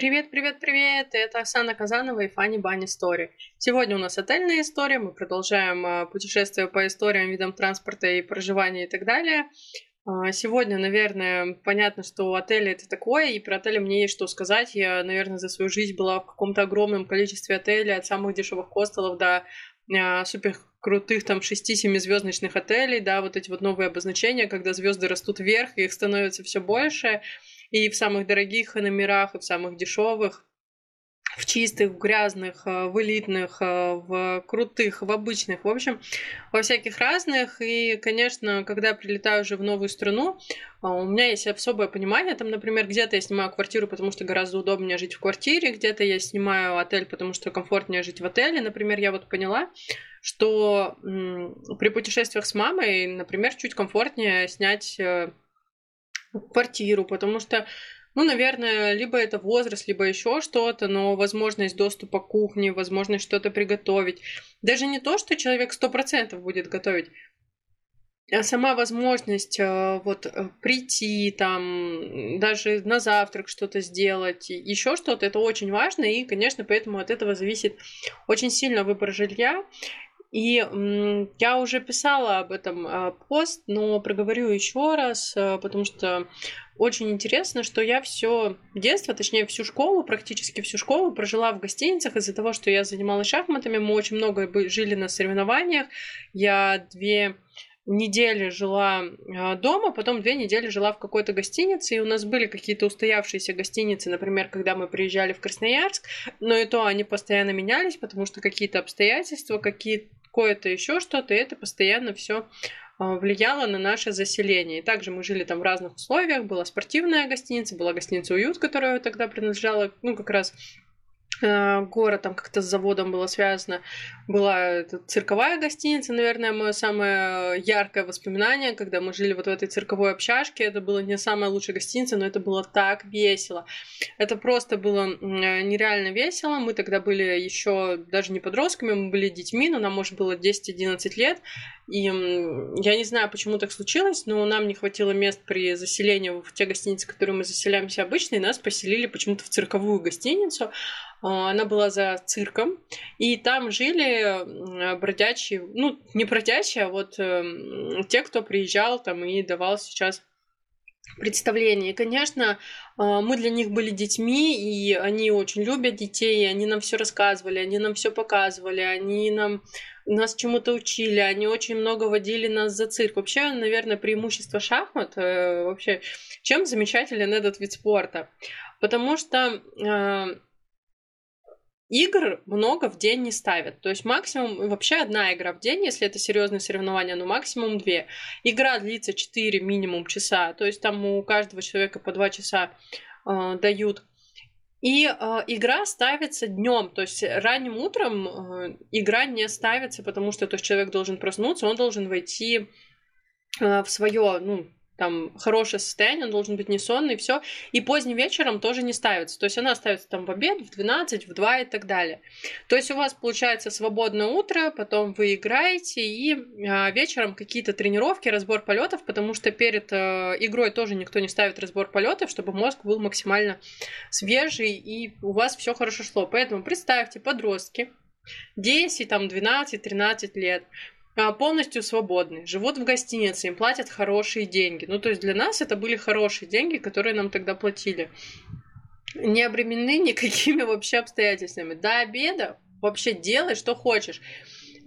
Привет, привет, привет! Это Оксана Казанова и Фанни Банни Стори. Сегодня у нас отельная история. Мы продолжаем а, путешествие по историям, видам транспорта и проживания и так далее. А, сегодня, наверное, понятно, что отель это такое, и про отели мне есть что сказать. Я, наверное, за свою жизнь была в каком-то огромном количестве отелей, от самых дешевых хостелов до а, супер крутых там 6-7 звездочных отелей, да, вот эти вот новые обозначения, когда звезды растут вверх, их становится все больше и в самых дорогих номерах, и в самых дешевых, в чистых, в грязных, э, в элитных, э, в крутых, в обычных, в общем, во всяких разных. И, конечно, когда я прилетаю уже в новую страну, э, у меня есть особое понимание. Там, например, где-то я снимаю квартиру, потому что гораздо удобнее жить в квартире, где-то я снимаю отель, потому что комфортнее жить в отеле. Например, я вот поняла, что при путешествиях с мамой, например, чуть комфортнее снять квартиру, потому что, ну, наверное, либо это возраст, либо еще что-то, но возможность доступа к кухне, возможность что-то приготовить. Даже не то, что человек сто процентов будет готовить, а сама возможность э, вот э, прийти там, даже на завтрак что-то сделать, еще что-то, это очень важно, и, конечно, поэтому от этого зависит очень сильно выбор жилья. И я уже писала об этом а, пост, но проговорю еще раз, а, потому что очень интересно, что я все детство, точнее всю школу, практически всю школу прожила в гостиницах из-за того, что я занималась шахматами, мы очень много жили на соревнованиях. Я две недели жила а, дома, потом две недели жила в какой-то гостинице, и у нас были какие-то устоявшиеся гостиницы, например, когда мы приезжали в Красноярск, но и то они постоянно менялись, потому что какие-то обстоятельства, какие какое-то еще что-то, и это постоянно все а, влияло на наше заселение. И также мы жили там в разных условиях. Была спортивная гостиница, была гостиница «Уют», которая тогда принадлежала, ну, как раз Э, город там как-то с заводом было связано. Была цирковая гостиница, наверное, мое самое яркое воспоминание, когда мы жили вот в этой цирковой общажке. Это было не самая лучшая гостиница, но это было так весело. Это просто было э, нереально весело. Мы тогда были еще даже не подростками, мы были детьми, но нам, может, было 10-11 лет. И я не знаю, почему так случилось, но нам не хватило мест при заселении в те гостиницы, в которые мы заселяемся обычно, и нас поселили почему-то в цирковую гостиницу. А, она была за цирком, и там жили бродячие, ну, не бродячие, а вот э, те, кто приезжал там и давал сейчас представление. И, конечно, а, мы для них были детьми, и они очень любят детей, и они нам все рассказывали, они нам все показывали, они нам нас чему-то учили, они очень много водили нас за цирк. Вообще, наверное, преимущество шахмат, э, вообще, чем замечателен этот вид спорта? Потому что э, игр много в день не ставят. То есть максимум, вообще одна игра в день, если это серьезное соревнование, но максимум две. Игра длится 4 минимум часа, то есть там у каждого человека по 2 часа э, дают. И э, игра ставится днем, то есть ранним утром э, игра не ставится, потому что то есть человек должен проснуться, он должен войти э, в свое, ну, там хорошее состояние, он должен быть не сонный, все. И поздним вечером тоже не ставится. То есть она ставится там в обед, в 12, в 2 и так далее. То есть у вас получается свободное утро, потом вы играете, и а, вечером какие-то тренировки, разбор полетов, потому что перед а, игрой тоже никто не ставит разбор полетов, чтобы мозг был максимально свежий, и у вас все хорошо шло. Поэтому представьте, подростки, 10, там, 12, 13 лет, полностью свободны, живут в гостинице, им платят хорошие деньги. Ну, то есть для нас это были хорошие деньги, которые нам тогда платили. Не обременены никакими вообще обстоятельствами. До обеда вообще делай, что хочешь.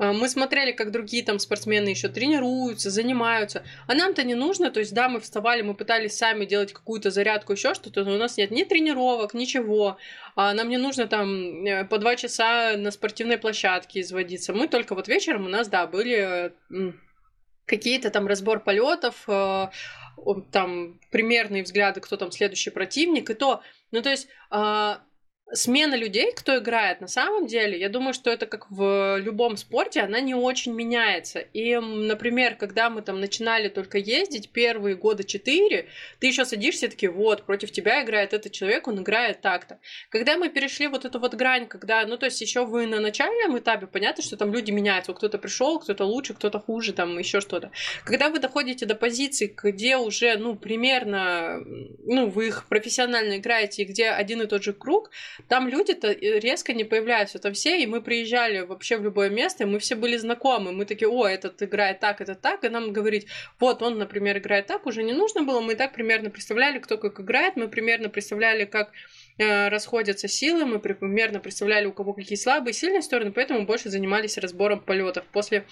А, мы смотрели, как другие там спортсмены еще тренируются, занимаются. А нам-то не нужно. То есть, да, мы вставали, мы пытались сами делать какую-то зарядку, еще что-то, но у нас нет ни тренировок, ничего. А нам не нужно там э, по два часа на спортивной площадке изводиться. Мы только вот вечером у нас, да, были какие-то там разбор полетов, э, там примерные взгляды, кто там следующий противник, и то, ну то есть а, смена людей, кто играет, на самом деле, я думаю, что это как в любом спорте, она не очень меняется. И, например, когда мы там начинали только ездить, первые года четыре, ты еще садишься таки, вот, против тебя играет этот человек, он играет так-то. Когда мы перешли вот эту вот грань, когда, ну, то есть еще вы на начальном этапе, понятно, что там люди меняются, кто-то пришел, кто-то лучше, кто-то хуже, там еще что-то. Когда вы доходите до позиции, где уже, ну, примерно, ну, вы их профессионально играете, где один и тот же круг, там люди-то э, резко не появляются, там все, и мы приезжали вообще в любое место, и мы все были знакомы, мы такие, о, этот играет так, этот так, и нам говорить, вот он, например, играет так, уже не нужно было, мы и так примерно представляли, кто как играет, мы примерно представляли, как э, расходятся силы, мы примерно представляли, у кого какие слабые и сильные стороны, поэтому больше занимались разбором полетов. После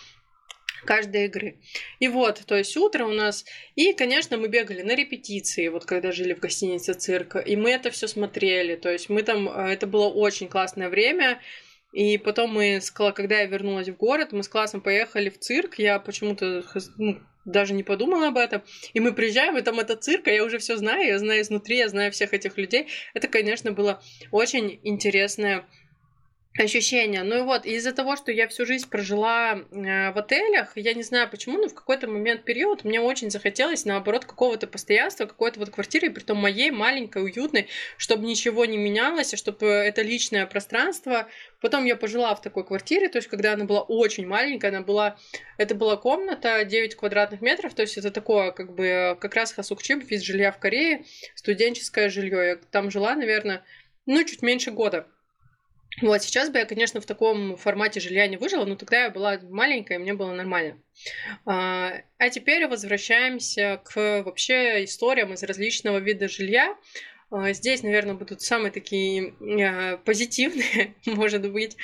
каждой игры. И вот, то есть утро у нас. И, конечно, мы бегали на репетиции, вот когда жили в гостинице цирка. И мы это все смотрели. То есть мы там. Э, это было очень классное время. И потом мы, когда я вернулась в город, мы с классом поехали в цирк. Я почему-то ну, даже не подумала об этом. И мы приезжаем, и там это цирк, а я уже все знаю, я знаю изнутри, я знаю всех этих людей. Это, конечно, было очень интересное ощущения. Ну и вот, из-за того, что я всю жизнь прожила э, в отелях, я не знаю почему, но в какой-то момент период мне очень захотелось, наоборот, какого-то постоянства, какой-то вот квартиры, при том моей, маленькой, уютной, чтобы ничего не менялось, и чтобы это личное пространство. Потом я пожила в такой квартире, то есть когда она была очень маленькая, она была, это была комната 9 квадратных метров, то есть это такое, как бы, как раз Хасукчип, вид жилья в Корее, студенческое жилье. Я там жила, наверное, ну, чуть меньше года. Вот, сейчас бы я, конечно, в таком формате жилья не выжила, но тогда я была маленькая, и мне было нормально. А, а теперь возвращаемся к вообще историям из различного вида жилья. А, здесь, наверное, будут самые такие а, позитивные, может быть.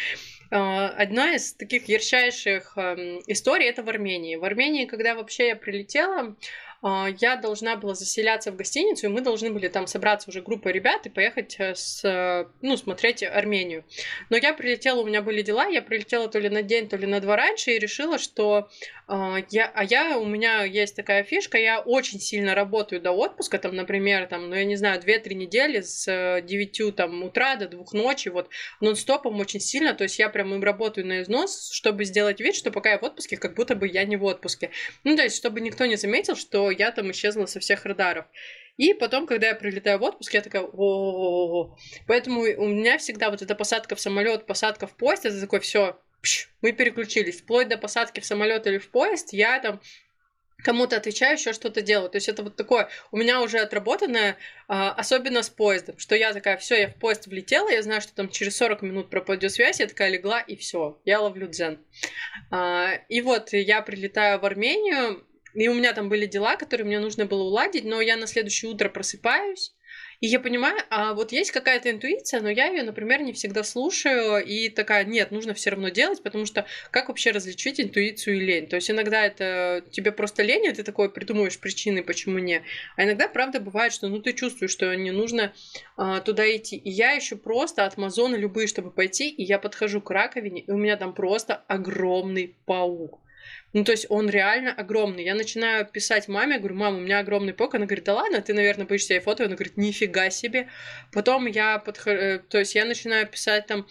Одна из таких ярчайших историй это в Армении. В Армении, когда вообще я прилетела, я должна была заселяться в гостиницу, и мы должны были там собраться уже группой ребят и поехать э, с, ну, смотреть Армению. Но я прилетела, у меня были дела, я прилетела то ли на день, то ли на два раньше и решила, что э, я, а я, у меня есть такая фишка, я очень сильно работаю до отпуска, там, например, там, ну, я не знаю, 2-3 недели с 9 э, там, утра до 2 ночи, вот, нон-стопом очень сильно, то есть я прям им работаю на износ, чтобы сделать вид, что пока я в отпуске, как будто бы я не в отпуске. Ну, то есть, чтобы никто не заметил, что я там исчезла со всех радаров. И потом, когда я прилетаю в отпуск, я такая, о Поэтому у меня всегда вот эта посадка в самолет, посадка в поезд, это такой, все, мы переключились. Вплоть до посадки в самолет или в поезд, я там кому-то отвечаю, еще что-то делаю. То есть это вот такое у меня уже отработанное, а, особенно с поездом, что я такая, все, я в поезд влетела, я знаю, что там через 40 минут пропадет связь, я такая легла, и все, я ловлю дзен. А, и вот я прилетаю в Армению, и у меня там были дела, которые мне нужно было уладить, но я на следующее утро просыпаюсь, и я понимаю, а вот есть какая-то интуиция, но я ее, например, не всегда слушаю, и такая, нет, нужно все равно делать, потому что как вообще различить интуицию и лень? То есть иногда это тебе просто лень, и ты такой придумываешь причины, почему не. А иногда, правда, бывает, что ну ты чувствуешь, что не нужно а, туда идти. И я еще просто от Амазона любые, чтобы пойти, и я подхожу к раковине, и у меня там просто огромный паук. Ну, то есть он реально огромный. Я начинаю писать маме, говорю, мама, у меня огромный пок. Она говорит, да ладно, ты, наверное, боишься ей фото. Она говорит, нифига себе. Потом я подхожу, э, то есть я начинаю писать там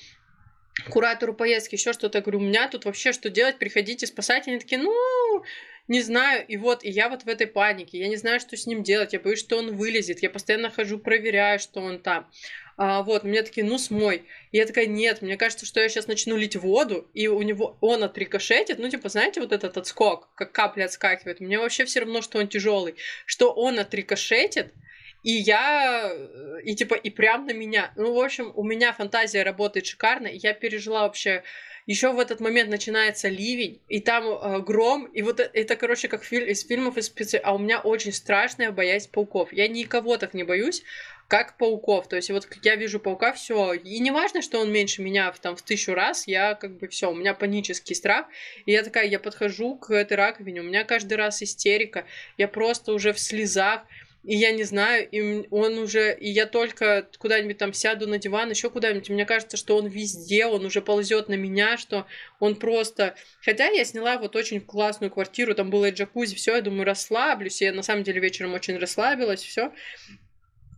куратору поездки, еще что-то. Говорю, у меня тут вообще что делать, приходите спасать. Они такие, ну, не знаю, и вот, и я вот в этой панике, я не знаю, что с ним делать, я боюсь, что он вылезет, я постоянно хожу, проверяю, что он там. А, вот, мне такие, ну смой. И я такая, нет, мне кажется, что я сейчас начну лить воду, и у него он отрикошетит, ну, типа, знаете, вот этот отскок, как капли отскакивает. Мне вообще все равно, что он тяжелый, что он отрикошетит, и я, и типа, и прям на меня. Ну, в общем, у меня фантазия работает шикарно, и я пережила вообще еще в этот момент начинается ливень, и там э, гром, и вот это, короче, как фильм, из фильмов из специ... А у меня очень страшная боязнь пауков. Я никого так не боюсь, как пауков. То есть вот как я вижу паука, все. И не важно, что он меньше меня там, в тысячу раз, я как бы все, у меня панический страх. И я такая, я подхожу к этой раковине, у меня каждый раз истерика, я просто уже в слезах. И я не знаю, и он уже, и я только куда-нибудь там сяду на диван, еще куда-нибудь, мне кажется, что он везде, он уже ползет на меня, что он просто... Хотя я сняла вот очень классную квартиру, там было и джакузи, все, я думаю, расслаблюсь, я на самом деле вечером очень расслабилась, все.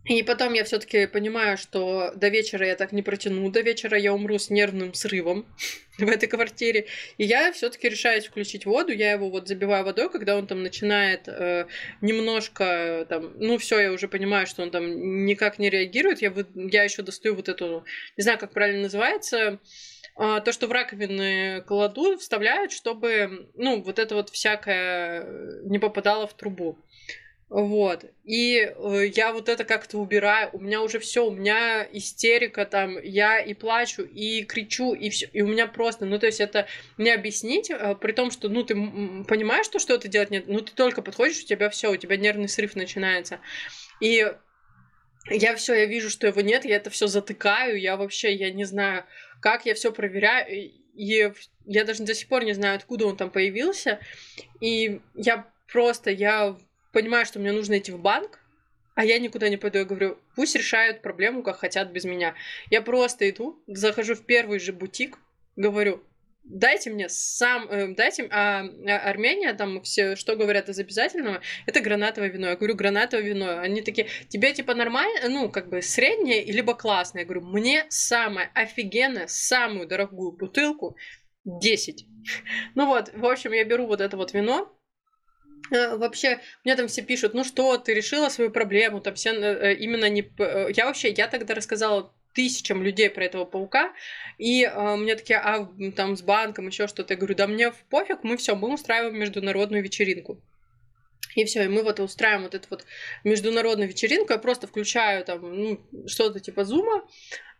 И потом я все-таки понимаю, что до вечера я так не протяну, до вечера я умру с нервным срывом в этой квартире. И я все-таки решаюсь включить воду, я его вот забиваю водой, когда он там начинает э, немножко там, ну все, я уже понимаю, что он там никак не реагирует. Я, я еще достаю вот эту, не знаю, как правильно называется, э, то, что в раковины кладу, вставляют, чтобы, ну, вот это вот всякое не попадало в трубу. Вот. И э, я вот это как-то убираю. У меня уже все, у меня истерика там, я и плачу, и кричу, и все. И у меня просто, ну, то есть это не объяснить, э, при том, что, ну, ты понимаешь, что что-то делать нет, ну, ты только подходишь, у тебя все, у тебя нервный срыв начинается. И я все, я вижу, что его нет, я это все затыкаю, я вообще, я не знаю, как я все проверяю, и я даже до сих пор не знаю, откуда он там появился. И я просто, я понимаю, что мне нужно идти в банк, а я никуда не пойду. Я говорю, пусть решают проблему, как хотят без меня. Я просто иду, захожу в первый же бутик, говорю, дайте мне сам, э, дайте, а, а Армения, там все, что говорят из обязательного, это гранатовое вино. Я говорю, гранатовое вино. Они такие, тебе типа нормально, ну, как бы среднее, либо классное. Я говорю, мне самое офигенное, самую дорогую бутылку 10. Ну вот, в общем, я беру вот это вот вино, вообще, мне там все пишут, ну что, ты решила свою проблему, там все э, именно не... Э, я вообще, я тогда рассказала тысячам людей про этого паука, и э, мне такие, а там с банком еще что-то, я говорю, да мне в пофиг, мы все, мы устраиваем международную вечеринку. И все, и мы вот устраиваем вот эту вот международную вечеринку, я просто включаю там ну, что-то типа зума,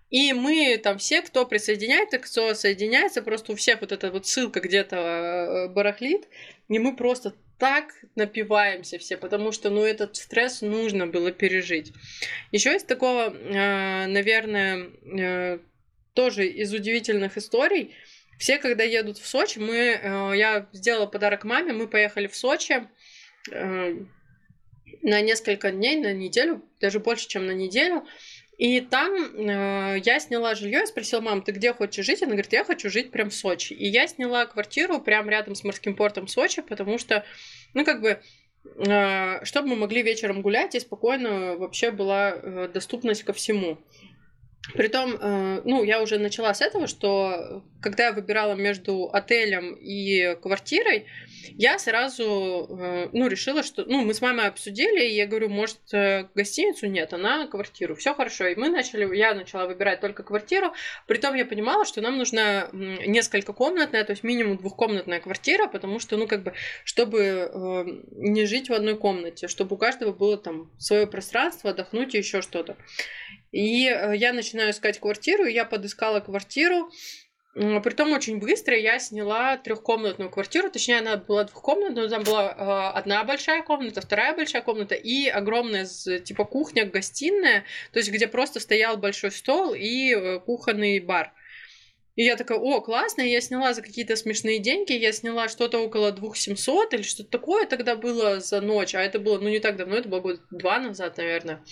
и мы там все, кто присоединяется, кто соединяется, просто у всех вот эта вот ссылка где-то барахлит, и мы просто так напиваемся все, потому что, ну, этот стресс нужно было пережить. Еще из такого, а, наверное, э, тоже из удивительных историй. Все, когда едут в Сочи, мы, э, я сделала подарок маме, мы поехали в Сочи э, на несколько дней, на неделю, даже больше, чем на неделю. И там э, я сняла жилье, я спросила, мам, ты где хочешь жить? Она говорит, я хочу жить прям в Сочи. И я сняла квартиру прям рядом с морским портом Сочи, потому что, ну, как бы, э, чтобы мы могли вечером гулять и спокойно вообще была э, доступность ко всему. Притом, э, ну, я уже начала с этого, что когда я выбирала между отелем и квартирой, я сразу, э, ну, решила, что, ну, мы с мамой обсудили, и я говорю, может, э, гостиницу нет, она квартиру, все хорошо. И мы начали, я начала выбирать только квартиру, притом я понимала, что нам нужна несколько комнатная, то есть минимум двухкомнатная квартира, потому что, ну, как бы, чтобы не жить в одной комнате, чтобы у каждого было там свое пространство, отдохнуть и еще что-то. И э, я начинаю искать квартиру, я подыскала квартиру, Притом очень быстро я сняла трехкомнатную квартиру, точнее она была двухкомнатная, но там была э, одна большая комната, вторая большая комната и огромная типа кухня, гостиная, то есть где просто стоял большой стол и э, кухонный бар. И я такая, о, классно, я сняла за какие-то смешные деньги, я сняла что-то около 2700 или что-то такое тогда было за ночь, а это было, ну, не так давно, это было год два назад, наверное.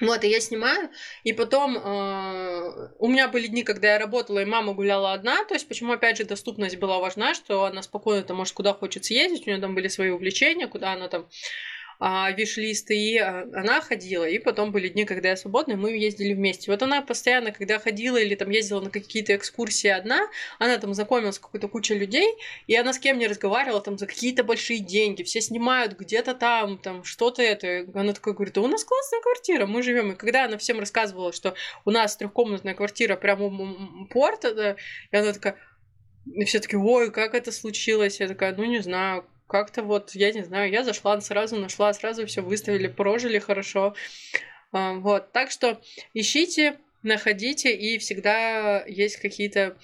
Вот, и я снимаю, и потом э, у меня были дни, когда я работала, и мама гуляла одна, то есть почему, опять же, доступность была важна, что она спокойно там может куда хочет съездить, у нее там были свои увлечения, куда она там а, виш-листы, и а, она ходила. И потом были дни, когда я свободна, мы ездили вместе. Вот она постоянно, когда ходила или там ездила на какие-то экскурсии одна, она там знакомилась с какой-то кучей людей, и она с кем не разговаривала там за какие-то большие деньги, все снимают где-то там, там что-то это. Она такая говорит, да у нас классная квартира, мы живем. И когда она всем рассказывала, что у нас трехкомнатная квартира прямо у порта, и она такая, и все таки ой, как это случилось? Я такая, ну не знаю, как-то вот, я не знаю, я зашла, сразу нашла, сразу все выставили, прожили хорошо. А, вот, так что ищите, находите, и всегда есть какие-то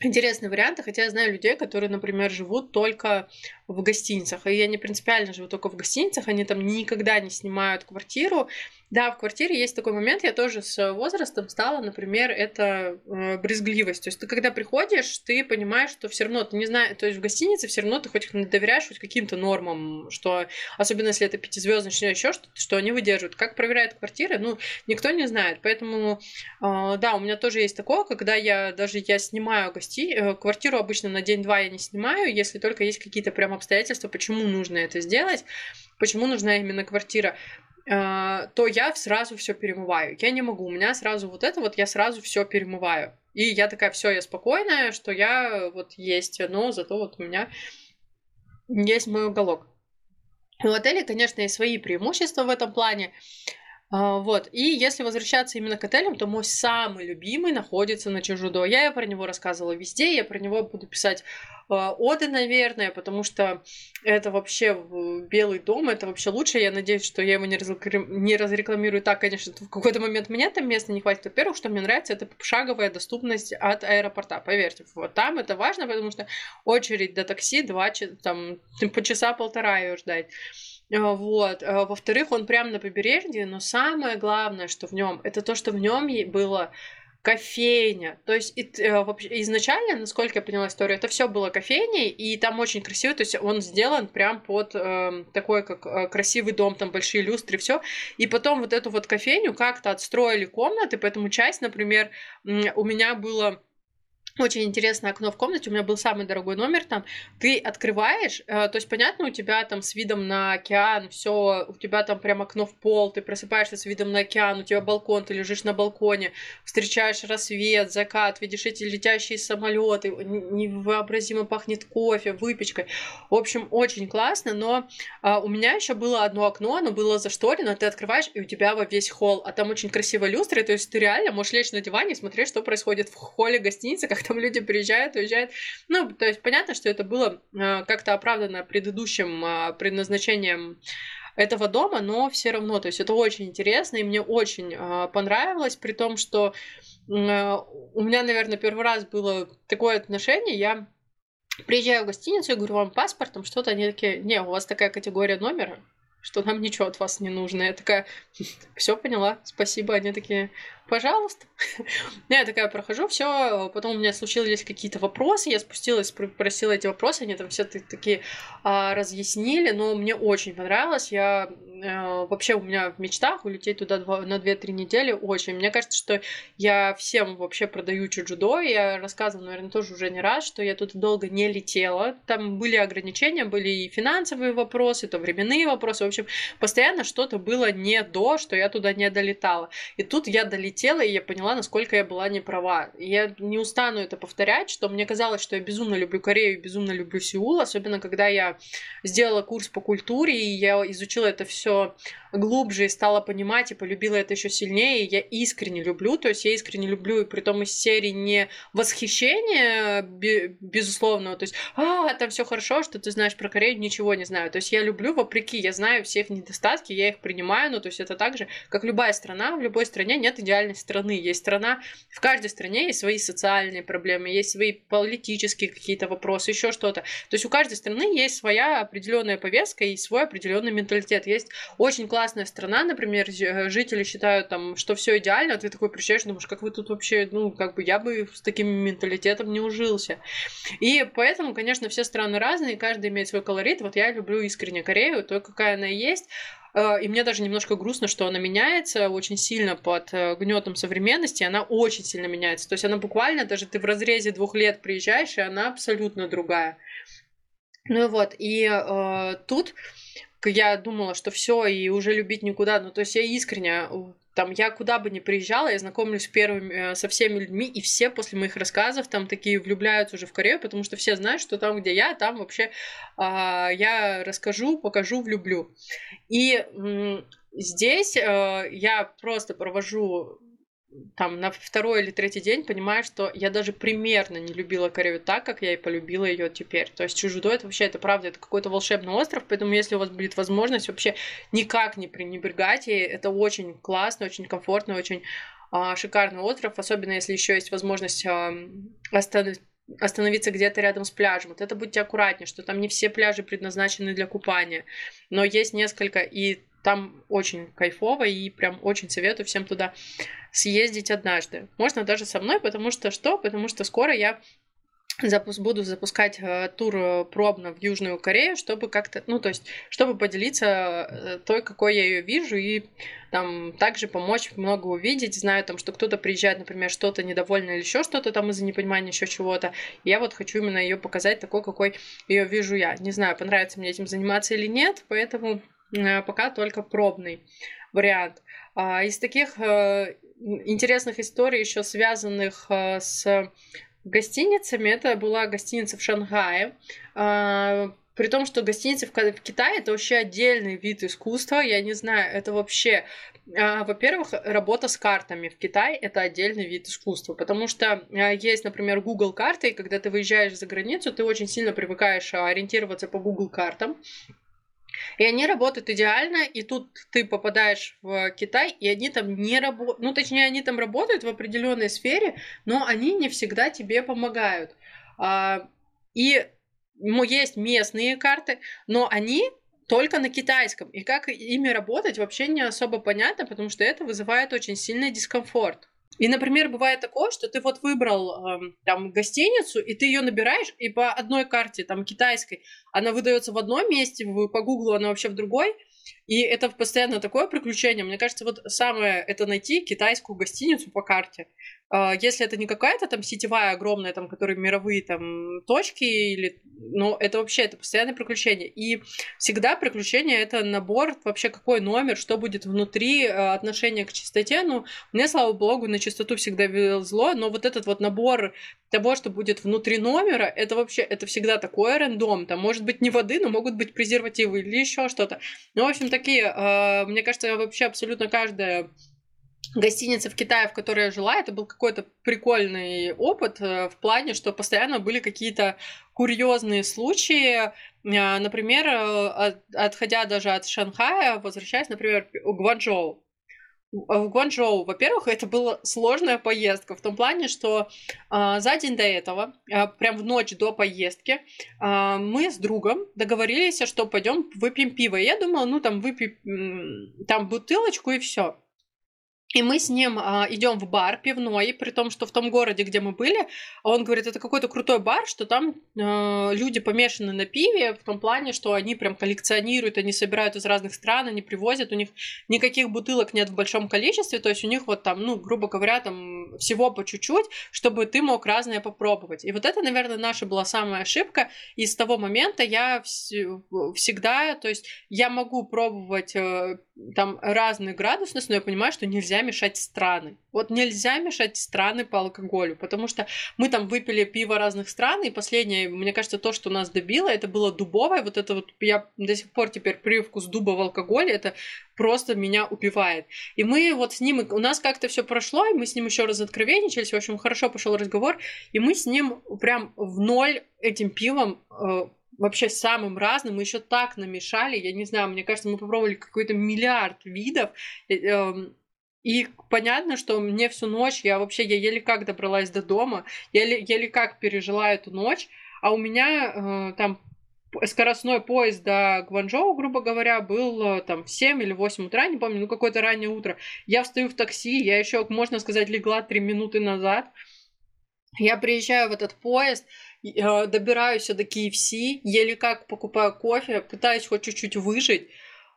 интересные варианты, хотя я знаю людей, которые, например, живут только в гостиницах, и не принципиально живу только в гостиницах, они там никогда не снимают квартиру, да, в квартире есть такой момент, я тоже с возрастом стала, например, это э, брезгливость. То есть ты когда приходишь, ты понимаешь, что все равно ты не знаешь, то есть в гостинице все равно ты хоть доверяешь хоть каким-то нормам, что особенно если это пятизвездочное еще что-то, что они выдерживают. Как проверяют квартиры, ну, никто не знает. Поэтому, э, да, у меня тоже есть такое, когда я даже я снимаю гости... э, квартиру обычно на день-два я не снимаю, если только есть какие-то прям обстоятельства, почему нужно это сделать, почему нужна именно квартира, э, то я сразу все перемываю. Я не могу, у меня сразу вот это вот, я сразу все перемываю. И я такая, все, я спокойная, что я вот есть, но зато вот у меня есть мой уголок. У отелей, конечно, есть свои преимущества в этом плане. А, вот. И если возвращаться именно к отелям, то мой самый любимый находится на Чужудо. Я про него рассказывала везде, я про него буду писать э, оды, наверное, потому что это вообще Белый дом, это вообще лучше. Я надеюсь, что я его не, разрекламирую, так, конечно, в какой-то момент мне там места не хватит. Во-первых, что мне нравится, это шаговая доступность от аэропорта. Поверьте, вот там это важно, потому что очередь до такси два, там, по часа полтора ее ждать. А, вот. А, во-вторых, он прямо на побережье, но самое главное, что в нем, это то, что в нем было кофейня. То есть и, э, вообще, изначально, насколько я поняла историю, это все было кофейней, и там очень красиво, то есть он сделан прям под э, такой, как э, красивый дом, там большие люстры, все. И потом вот эту вот кофейню как-то отстроили комнаты, поэтому часть, например, у меня было очень интересное окно в комнате, у меня был самый дорогой номер там. Ты открываешь, э, то есть, понятно, у тебя там с видом на океан, все, у тебя там прям окно в пол, ты просыпаешься с видом на океан, у тебя балкон, ты лежишь на балконе, встречаешь рассвет, закат, видишь эти летящие самолеты, невообразимо пахнет кофе, выпечкой. В общем, очень классно, но а, у меня еще было одно окно, оно было зашторено, ты открываешь, и у тебя во весь холл, а там очень красивая люстра, то есть ты реально можешь лечь на диване и смотреть, что происходит в холле гостиницы, как там люди приезжают, уезжают. Ну, то есть понятно, что это было э, как-то оправдано предыдущим э, предназначением этого дома, но все равно, то есть это очень интересно, и мне очень э, понравилось, при том, что у меня, наверное, первый раз было такое отношение, я приезжаю в гостиницу, я говорю, вам паспортом что-то, они такие, не, у вас такая категория номера, что нам ничего от вас не нужно. Я такая, все поняла, спасибо. Они такие, пожалуйста. Я такая прохожу, все, потом у меня случились какие-то вопросы, я спустилась, спросила эти вопросы, они там все такие а, разъяснили, но мне очень понравилось, я а, вообще у меня в мечтах улететь туда на 2-3 недели очень. Мне кажется, что я всем вообще продаю чуджудо, я рассказывала, наверное, тоже уже не раз, что я тут долго не летела, там были ограничения, были и финансовые вопросы, то временные вопросы, в общем, постоянно что-то было не до, что я туда не долетала. И тут я долетела прилетела, и я поняла, насколько я была неправа. Я не устану это повторять, что мне казалось, что я безумно люблю Корею, безумно люблю Сеул, особенно когда я сделала курс по культуре, и я изучила это все глубже и стала понимать и полюбила это еще сильнее. И я искренне люблю, то есть я искренне люблю, и при том из серии не восхищение, безусловно, то есть, а, там все хорошо, что ты знаешь про Корею, ничего не знаю. То есть я люблю вопреки, я знаю все их недостатки, я их принимаю, ну, то есть это так же, как любая страна, в любой стране нет идеальной страны. Есть страна, в каждой стране есть свои социальные проблемы, есть свои политические какие-то вопросы, еще что-то. То есть у каждой страны есть своя определенная повестка и свой определенный менталитет. Есть очень классная страна, например, э, жители считают там, что все идеально, а ты такой приезжаешь, думаешь, как вы тут вообще, ну, как бы я бы с таким менталитетом не ужился. И поэтому, конечно, все страны разные, каждый имеет свой колорит. Вот я люблю искренне Корею, то, какая она есть. Э, и мне даже немножко грустно, что она меняется очень сильно под э, гнетом современности. Она очень сильно меняется. То есть она буквально, даже ты в разрезе двух лет приезжаешь, и она абсолютно другая. Ну и вот, и э, тут я думала, что все, и уже любить никуда. Ну, то есть я искренне там я куда бы ни приезжала, я знакомлюсь первыми э, со всеми людьми, и все после моих рассказов там такие влюбляются уже в Корею, потому что все знают, что там, где я, там вообще а, я расскажу, покажу, влюблю. И здесь а, я просто провожу там на второй или третий день понимаю, что я даже примерно не любила Корею так, как я и полюбила ее теперь. То есть Чужудо это вообще, это правда, это какой-то волшебный остров, поэтому если у вас будет возможность, вообще никак не пренебрегать ей, это очень классно, очень комфортно, очень а, шикарный остров, особенно если еще есть возможность а, остановить остановиться где-то рядом с пляжем. Вот это будьте аккуратнее, что там не все пляжи предназначены для купания, но есть несколько, и там очень кайфово, и прям очень советую всем туда съездить однажды. Можно даже со мной, потому что что? Потому что скоро я запуск, буду запускать э, тур э, пробно в Южную Корею, чтобы как-то, ну, то есть, чтобы поделиться э, той, какой я ее вижу, и там также помочь много увидеть. Знаю там, что кто-то приезжает, например, что-то недовольно или еще что-то там из-за непонимания еще чего-то. Я вот хочу именно ее показать такой, какой ее вижу я. Не знаю, понравится мне этим заниматься или нет, поэтому э, пока только пробный вариант. А, из таких э, интересных историй, еще связанных э, с гостиницами. Это была гостиница в Шанхае. А, при том, что гостиницы в Китае это вообще отдельный вид искусства. Я не знаю, это вообще... А, во-первых, работа с картами в Китае это отдельный вид искусства, потому что а, есть, например, Google карты, и когда ты выезжаешь за границу, ты очень сильно привыкаешь ориентироваться по Google картам. И они работают идеально, и тут ты попадаешь в Китай, и они там не работают, ну, точнее, они там работают в определенной сфере, но они не всегда тебе помогают. А, и есть местные карты, но они только на китайском. И как ими работать, вообще не особо понятно, потому что это вызывает очень сильный дискомфорт. И, например, бывает такое, что ты вот выбрал э, там гостиницу, и ты ее набираешь, и по одной карте, там, китайской, она выдается в одном месте, по Гуглу она вообще в другой, и это постоянно такое приключение. Мне кажется, вот самое это найти китайскую гостиницу по карте. А, если это не какая-то там сетевая огромная, там, которые мировые там точки, или, ну, это вообще, это постоянное приключение. И всегда приключение — это набор, вообще какой номер, что будет внутри, а, отношение к чистоте. Ну, мне, слава богу, на чистоту всегда везло, но вот этот вот набор того, что будет внутри номера, это вообще, это всегда такое рандом. Там может быть не воды, но могут быть презервативы или еще что-то. Ну, в общем, такие, э, мне кажется, вообще абсолютно каждая гостиница в Китае, в которой я жила, это был какой-то прикольный опыт э, в плане, что постоянно были какие-то курьезные случаи. Э, например, отходя даже от Шанхая, возвращаясь, например, в Гванчжоу. В Гуанчжоу, во-первых, это была сложная поездка в том плане, что э, за день до этого, э, прям в ночь до поездки, э, мы с другом договорились, что пойдем выпьем пиво. Я думала, ну там выпьем там бутылочку и все. И мы с ним а, идем в бар пивной, при том, что в том городе, где мы были, он говорит, это какой-то крутой бар, что там э, люди помешаны на пиве, в том плане, что они прям коллекционируют, они собирают из разных стран, они привозят, у них никаких бутылок нет в большом количестве, то есть у них вот там, ну, грубо говоря, там всего по чуть-чуть, чтобы ты мог разное попробовать. И вот это, наверное, наша была самая ошибка, и с того момента я вс- всегда, то есть я могу пробовать э, там разную градусность, но я понимаю, что нельзя мешать страны. Вот нельзя мешать страны по алкоголю, потому что мы там выпили пиво разных стран, и последнее, мне кажется, то, что нас добило, это было дубовое, вот это вот, я до сих пор теперь привкус дуба в алкоголе, это просто меня убивает. И мы вот с ним, у нас как-то все прошло, и мы с ним еще раз откровенничались, в общем, хорошо пошел разговор, и мы с ним прям в ноль этим пивом э, вообще самым разным, мы еще так намешали, я не знаю, мне кажется, мы попробовали какой-то миллиард видов, э, эм, и понятно, что мне всю ночь, я вообще, я еле как добралась до дома, еле, еле как пережила эту ночь, а у меня э, там скоростной поезд до Гванчжоу, грубо говоря, был э, там в 7 или 8 утра, не помню, ну какое-то раннее утро. Я встаю в такси, я еще, можно сказать, легла 3 минуты назад. Я приезжаю в этот поезд, э, добираюсь до KFC, еле как покупаю кофе, пытаюсь хоть чуть-чуть выжить.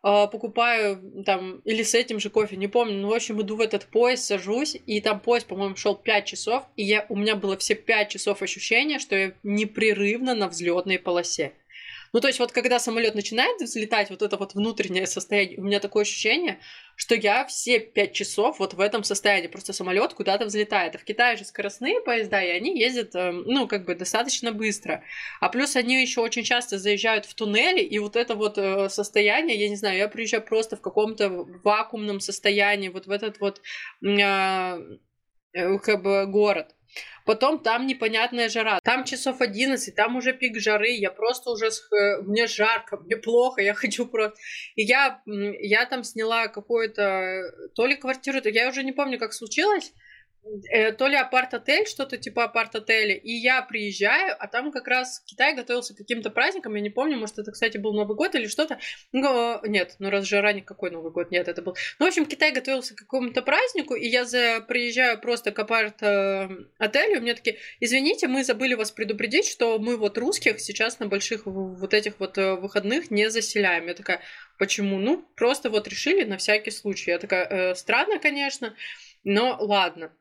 А, покупаю там, или с этим же кофе, не помню, ну, в общем, иду в этот поезд, сажусь, и там поезд, по-моему, шел 5 часов, и я, у меня было все 5 часов ощущения, что я непрерывно на взлетной полосе. Ну, то есть вот когда самолет начинает взлетать, вот это вот внутреннее состояние, у меня такое ощущение, что я все пять часов вот в этом состоянии, просто самолет куда-то взлетает. А в Китае же скоростные поезда, и они ездят, эм, ну, как бы достаточно быстро. А плюс они еще очень часто заезжают в туннели, и вот это вот э, состояние, я не знаю, я приезжаю просто в каком-то вакуумном состоянии, вот в этот вот а, э, как бы город. Потом там непонятная жара. Там часов 11, там уже пик жары. Я просто уже... Мне жарко, мне плохо, я хочу просто... И я, я там сняла какую-то... То ли квартиру, я уже не помню, как случилось. Э, то ли апарт-отель, что-то типа апарт-отеля, и я приезжаю, а там как раз Китай готовился к каким-то праздникам, я не помню, может, это, кстати, был Новый год или что-то. Ну, нет, ну раз же ранее какой Новый год? Нет, это был... Ну, в общем, Китай готовился к какому-то празднику, и я за... приезжаю просто к апарт-отелю, меня такие, извините, мы забыли вас предупредить, что мы вот русских сейчас на больших вот этих вот э, выходных не заселяем. Я такая, почему? Ну, просто вот решили на всякий случай. Я такая, э, странно, конечно, но ладно.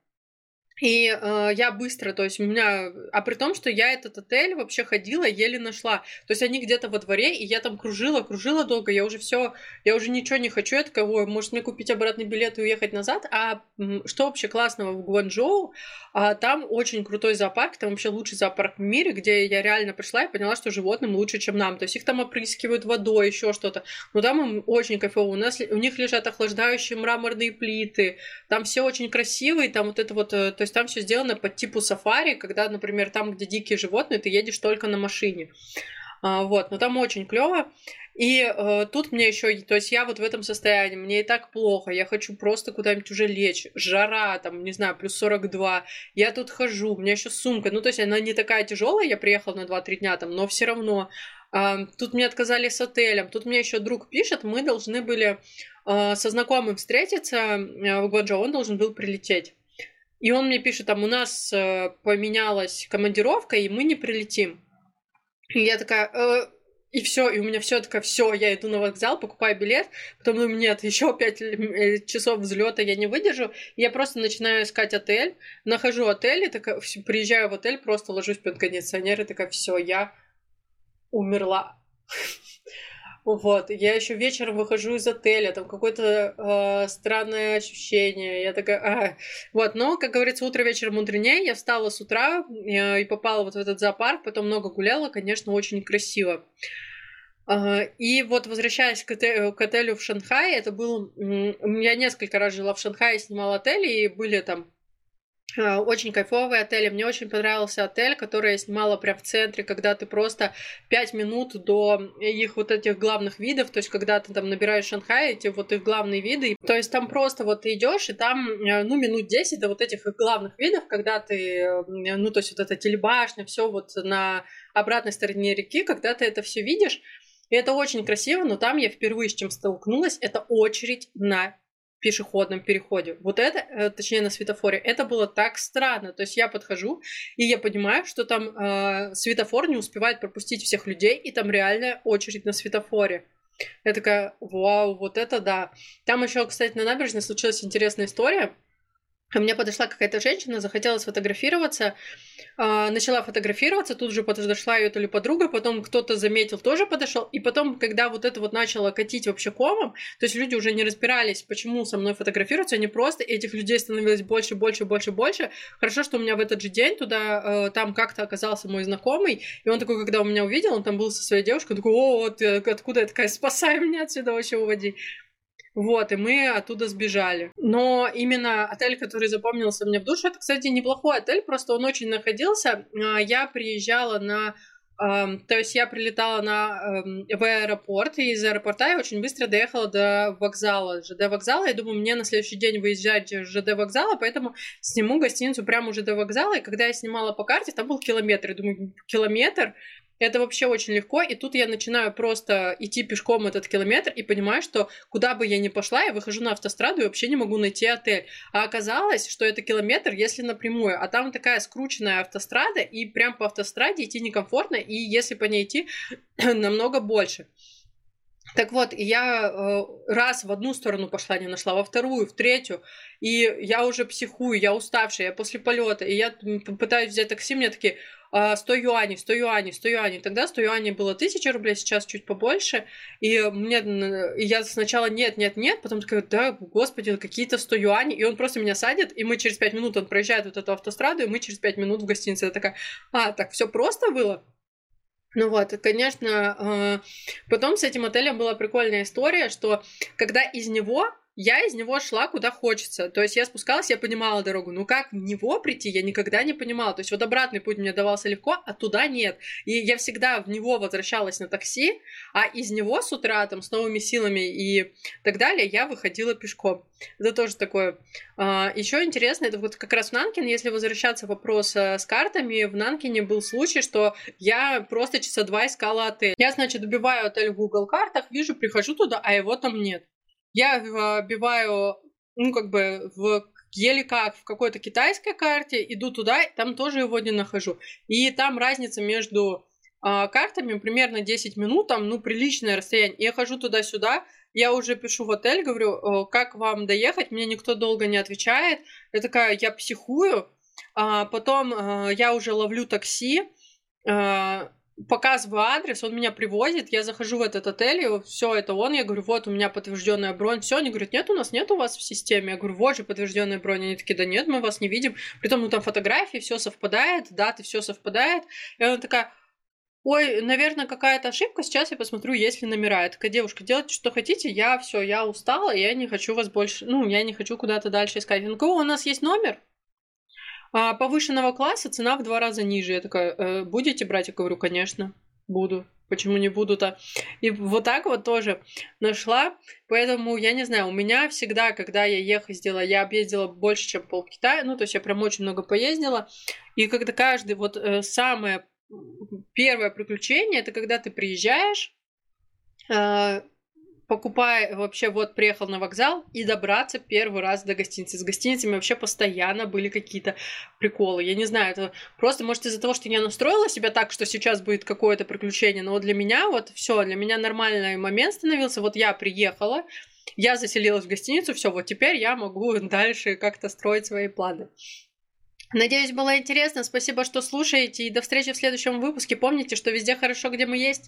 И э, я быстро, то есть у меня, а при том, что я этот отель вообще ходила, еле нашла. То есть они где-то во дворе, и я там кружила, кружила долго, я уже все, я уже ничего не хочу, я такая, ой, может мне купить обратный билет и уехать назад. А что вообще классного в Гуанчжоу? А, там очень крутой зоопарк, там вообще лучший зоопарк в мире, где я реально пришла и поняла, что животным лучше, чем нам. То есть их там опрыскивают водой, еще что-то. Но там им очень кайфово. У нас у них лежат охлаждающие мраморные плиты, там все очень красиво, и там вот это вот, э, есть там все сделано по типу сафари, когда, например, там, где дикие животные, ты едешь только на машине. А, вот, но там очень клево. И э, тут мне еще, то есть я вот в этом состоянии, мне и так плохо, я хочу просто куда-нибудь уже лечь, жара, там, не знаю, плюс 42, я тут хожу, у меня еще сумка, ну, то есть она не такая тяжелая, я приехала на 2-3 дня там, но все равно. Э, тут мне отказали с отелем, тут мне еще друг пишет, мы должны были э, со знакомым встретиться э, в Гуанчжоу, он должен был прилететь. И он мне пишет, там, у нас э, поменялась командировка, и мы не прилетим. И я такая, э, и все, и у меня все такое, все, я иду на вокзал, покупаю билет, потом думаю, нет, еще пять э, часов взлета я не выдержу. Я просто начинаю искать отель, нахожу отель, и такая, приезжаю в отель, просто ложусь под кондиционер, и такая, все, я умерла. Вот, я еще вечером выхожу из отеля, там какое-то э, странное ощущение. Я такая, а. вот, но, как говорится, утро вечер мудренее. Я встала с утра э, и попала вот в этот зоопарк, потом много гуляла, конечно, очень красиво. И вот возвращаясь к, отелю, к отелю в Шанхае, это был... Я несколько раз жила в Шанхае, снимала отели, и были там а, очень кайфовые отели. Мне очень понравился отель, который я снимала прям в центре, когда ты просто 5 минут до их вот этих главных видов, то есть когда ты там набираешь Шанхай, эти вот их главные виды, то есть там просто вот ты идешь, и там, э, ну, минут 10 до вот этих главных видов, когда ты, э, ну, то есть вот эта телебашня, все вот на обратной стороне реки, когда ты это все видишь, и это очень красиво, но там я впервые с чем столкнулась, это очередь на пешеходном переходе. Вот это, э, точнее на светофоре, это было так странно. То есть я подхожу, и я понимаю, что там э, светофор не успевает пропустить всех людей, и там реальная очередь на светофоре. Я такая, вау, вот это да. Там еще, кстати, на набережной случилась интересная история. Ко мне подошла какая-то женщина, захотела сфотографироваться, э, начала фотографироваться, тут же подошла ее то ли подруга, потом кто-то заметил, тоже подошел, и потом, когда вот это вот начало катить вообще комом, то есть люди уже не разбирались, почему со мной фотографируются, они просто, этих людей становилось больше, больше, больше, больше. Хорошо, что у меня в этот же день туда, э, там как-то оказался мой знакомый, и он такой, когда у меня увидел, он там был со своей девушкой, он такой, о, вот откуда я такая, спасай меня отсюда вообще, уводи. Вот, и мы оттуда сбежали. Но именно отель, который запомнился мне в душу, это, кстати, неплохой отель, просто он очень находился. А, я приезжала на то есть я прилетала на, um, в аэропорт, и из аэропорта я очень быстро доехала до вокзала, ЖД вокзала. Я думаю, мне на следующий день выезжать с ЖД вокзала, поэтому сниму гостиницу прямо у ЖД вокзала. И когда я снимала по карте, там был километр. Я думаю, километр? Это вообще очень легко, и тут я начинаю просто идти пешком этот километр и понимаю, что куда бы я ни пошла, я выхожу на автостраду и вообще не могу найти отель. А оказалось, что это километр, если напрямую, а там такая скрученная автострада, и прям по автостраде идти некомфортно, и если по ней идти, намного больше. Так вот, я э, раз в одну сторону пошла, не нашла, во вторую, в третью, и я уже психую, я уставшая, я после полета, и я пытаюсь взять такси, мне такие, 100 а, юаней, 100 юаней, 100 юаней. Тогда 100 юаней было 1000 рублей, сейчас чуть побольше. И мне, и я сначала нет, нет, нет, потом такая, да, господи, какие-то 100 юаней. И он просто меня садит, и мы через 5 минут, он проезжает вот эту автостраду, и мы через 5 минут в гостинице. Я такая, а, так все просто было? Ну вот, конечно, потом с этим отелем была прикольная история, что когда из него я из него шла куда хочется. То есть я спускалась, я понимала дорогу. Ну как в него прийти, я никогда не понимала. То есть вот обратный путь мне давался легко, а туда нет. И я всегда в него возвращалась на такси, а из него с утра там с новыми силами и так далее я выходила пешком. Это тоже такое. А, еще интересно, это вот как раз в Нанкин, если возвращаться вопрос э, с картами, в Нанкине был случай, что я просто часа два искала отель. Я, значит, убиваю отель в Google картах, вижу, прихожу туда, а его там нет. Я вбиваю, ну, как бы, в еле как в какой-то китайской карте, иду туда, там тоже его не нахожу. И там разница между э, картами примерно 10 минут, там, ну, приличное расстояние. Я хожу туда-сюда, я уже пишу в отель, говорю, как вам доехать, мне никто долго не отвечает. Я такая, я психую. А потом а, я уже ловлю такси, а, показываю адрес, он меня привозит, я захожу в этот отель, и все это он, я говорю, вот у меня подтвержденная бронь, все, они говорят, нет, у нас нет у вас в системе, я говорю, вот же подтвержденная бронь, они такие, да нет, мы вас не видим, притом ну там фотографии, все совпадает, даты, все совпадает, и она такая, ой, наверное, какая-то ошибка, сейчас я посмотрю, есть ли номера. Я такая, девушка, делайте, что хотите, я все, я устала, я не хочу вас больше, ну, я не хочу куда-то дальше искать. Ну, кого у нас есть номер? А, повышенного класса цена в два раза ниже. Я такая, э, будете брать? Я говорю, конечно, буду. Почему не буду-то? И вот так вот тоже нашла. Поэтому, я не знаю, у меня всегда, когда я ездила, я объездила больше, чем пол Китая. Ну, то есть я прям очень много поездила. И когда каждый, вот э, самое первое приключение это когда ты приезжаешь, э, покупая вообще вот приехал на вокзал и добраться первый раз до гостиницы. С гостиницами вообще постоянно были какие-то приколы. Я не знаю, это просто может из-за того, что я настроила себя так, что сейчас будет какое-то приключение, но вот для меня вот все, для меня нормальный момент становился. Вот я приехала, я заселилась в гостиницу, все, вот теперь я могу дальше как-то строить свои планы. Надеюсь, было интересно. Спасибо, что слушаете. И до встречи в следующем выпуске. Помните, что везде хорошо, где мы есть.